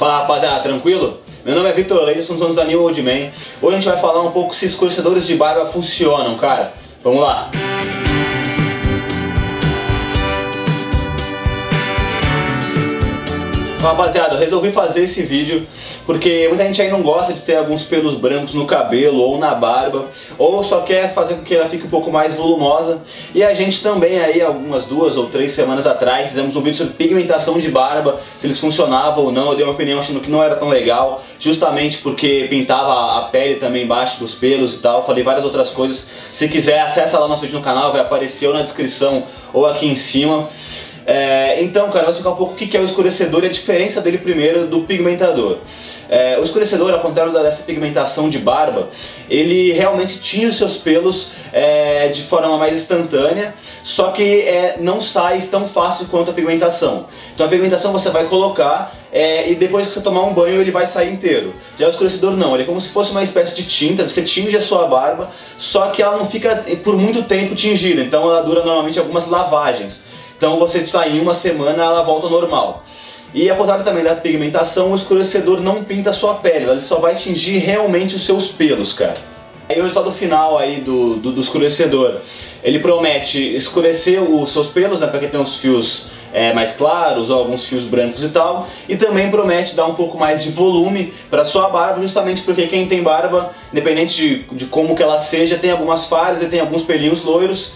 Fala rapaziada, tranquilo? Meu nome é Victor Leite, somos donos da New Old Man. Hoje a gente vai falar um pouco se escurecedores de barba funcionam, cara. Vamos lá! Rapaziada, eu resolvi fazer esse vídeo porque muita gente aí não gosta de ter alguns pelos brancos no cabelo ou na barba, ou só quer fazer com que ela fique um pouco mais volumosa. E a gente também aí, algumas duas ou três semanas atrás, fizemos um vídeo sobre pigmentação de barba, se eles funcionavam ou não. Eu dei uma opinião achando que não era tão legal, justamente porque pintava a pele também embaixo dos pelos e tal. Falei várias outras coisas. Se quiser, acessa lá nosso vídeo no canal, vai aparecer ou na descrição ou aqui em cima. É, então, cara, vou explicar um pouco o que é o escurecedor e a diferença dele primeiro do pigmentador. É, o escurecedor, ao contrário dessa pigmentação de barba, ele realmente tinha os seus pelos é, de forma mais instantânea, só que é, não sai tão fácil quanto a pigmentação. Então a pigmentação você vai colocar é, e depois que você tomar um banho ele vai sair inteiro. Já o escurecedor não, ele é como se fosse uma espécie de tinta, você tinge a sua barba, só que ela não fica por muito tempo tingida, então ela dura normalmente algumas lavagens. Então você está em uma semana, ela volta ao normal. E ao contrário também da pigmentação, o escurecedor não pinta a sua pele, ele só vai atingir realmente os seus pelos, cara. Aí o resultado final aí do, do, do escurecedor, ele promete escurecer os seus pelos, né, porque tem os fios é, mais claros ou alguns fios brancos e tal. E também promete dar um pouco mais de volume para sua barba, justamente porque quem tem barba, independente de, de como que ela seja, tem algumas falhas e tem alguns pelinhos loiros.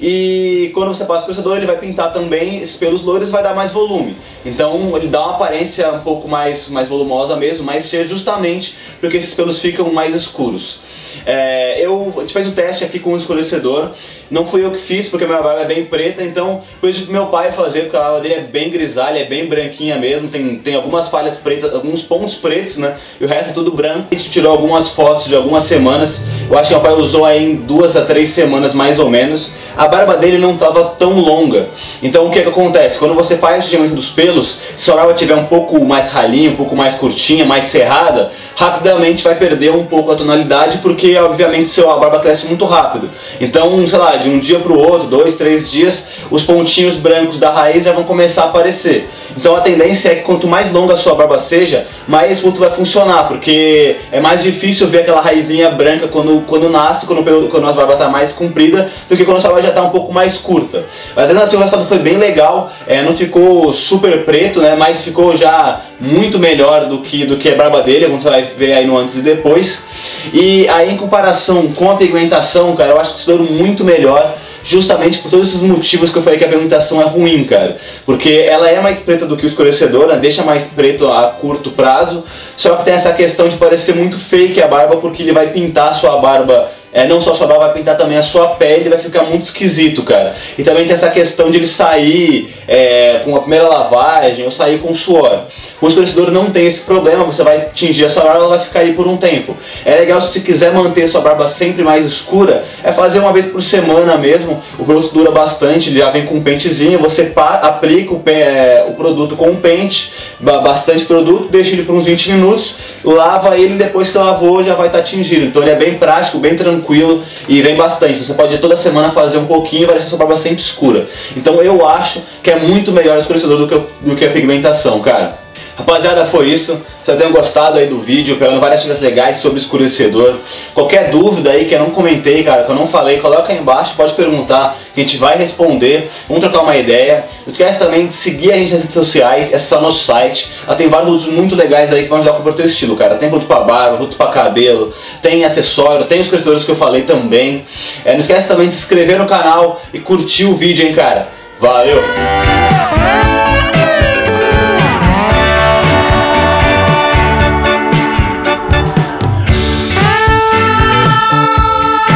E quando você passa o escurecedor, ele vai pintar também esses pelos loiros vai dar mais volume. Então ele dá uma aparência um pouco mais, mais volumosa mesmo, mas seja justamente porque esses pelos ficam mais escuros. É, eu, a gente fez o teste aqui com o escurecedor, não fui eu que fiz porque minha barba é bem preta, então pedi pro meu pai fazer porque a barba dele é bem grisalha, é bem branquinha mesmo, tem, tem algumas falhas pretas, alguns pontos pretos, né? E o resto é tudo branco. A gente tirou algumas fotos de algumas semanas, eu acho que meu pai usou aí em duas a três semanas mais ou menos. A barba dele não estava tão longa, então o que, é que acontece? Quando você faz o tingimento dos pelos, se a barba tiver um pouco mais ralinha, um pouco mais curtinha, mais cerrada, rapidamente vai perder um pouco a tonalidade porque obviamente seu, a barba cresce muito rápido. Então, sei lá, de um dia para o outro, dois, três dias, os pontinhos brancos da raiz já vão começar a aparecer. Então a tendência é que quanto mais longa a sua barba seja, mais esse ponto vai funcionar, porque é mais difícil ver aquela raizinha branca quando, quando nasce, quando, quando a barba está mais comprida, do que quando a sua barba já está um pouco mais curta. Mas ainda assim o resultado foi bem legal, é, não ficou super preto, né, mas ficou já muito melhor do que, do que a barba dele, como você vai ver aí no antes e depois. E aí em comparação com a pigmentação, cara, eu acho que o muito melhor justamente por todos esses motivos que eu falei que a pigmentação é ruim, cara. Porque ela é mais preta do que o escurecedor, né? deixa mais preto a curto prazo, só que tem essa questão de parecer muito fake a barba, porque ele vai pintar a sua barba é, não só sua barba vai pintar também a sua pele, vai ficar muito esquisito, cara. E também tem essa questão de ele sair é, com a primeira lavagem ou sair com suor. O escurecedor não tem esse problema, você vai tingir a sua barba, ela vai ficar aí por um tempo. É legal se você quiser manter sua barba sempre mais escura, é fazer uma vez por semana mesmo. O produto dura bastante, ele já vem com um pentezinho, você aplica o, é, o produto com um pente, bastante produto, deixa ele por uns 20 minutos, lava ele depois que lavou já vai estar tá tingido. Então ele é bem prático, bem tranquilo tranquilo e vem bastante. Você pode toda semana fazer um pouquinho e vai deixar sua barba sempre escura. Então eu acho que é muito melhor escurecedor do que, do que a pigmentação, cara. Rapaziada, foi isso. Espero tenham gostado aí do vídeo, pegando várias dicas legais sobre escurecedor. Qualquer dúvida aí que eu não comentei, cara, que eu não falei, coloca aí embaixo, pode perguntar, que a gente vai responder. Vamos trocar uma ideia. Não esquece também de seguir a gente nas redes sociais, acessar nosso site. Ela tem vários produtos muito legais aí que vão ajudar com o teu estilo, cara. Tem produto pra barba, produto pra cabelo, tem acessório, tem os escurecedores que eu falei também. É, não esquece também de se inscrever no canal e curtir o vídeo, hein, cara. Valeu!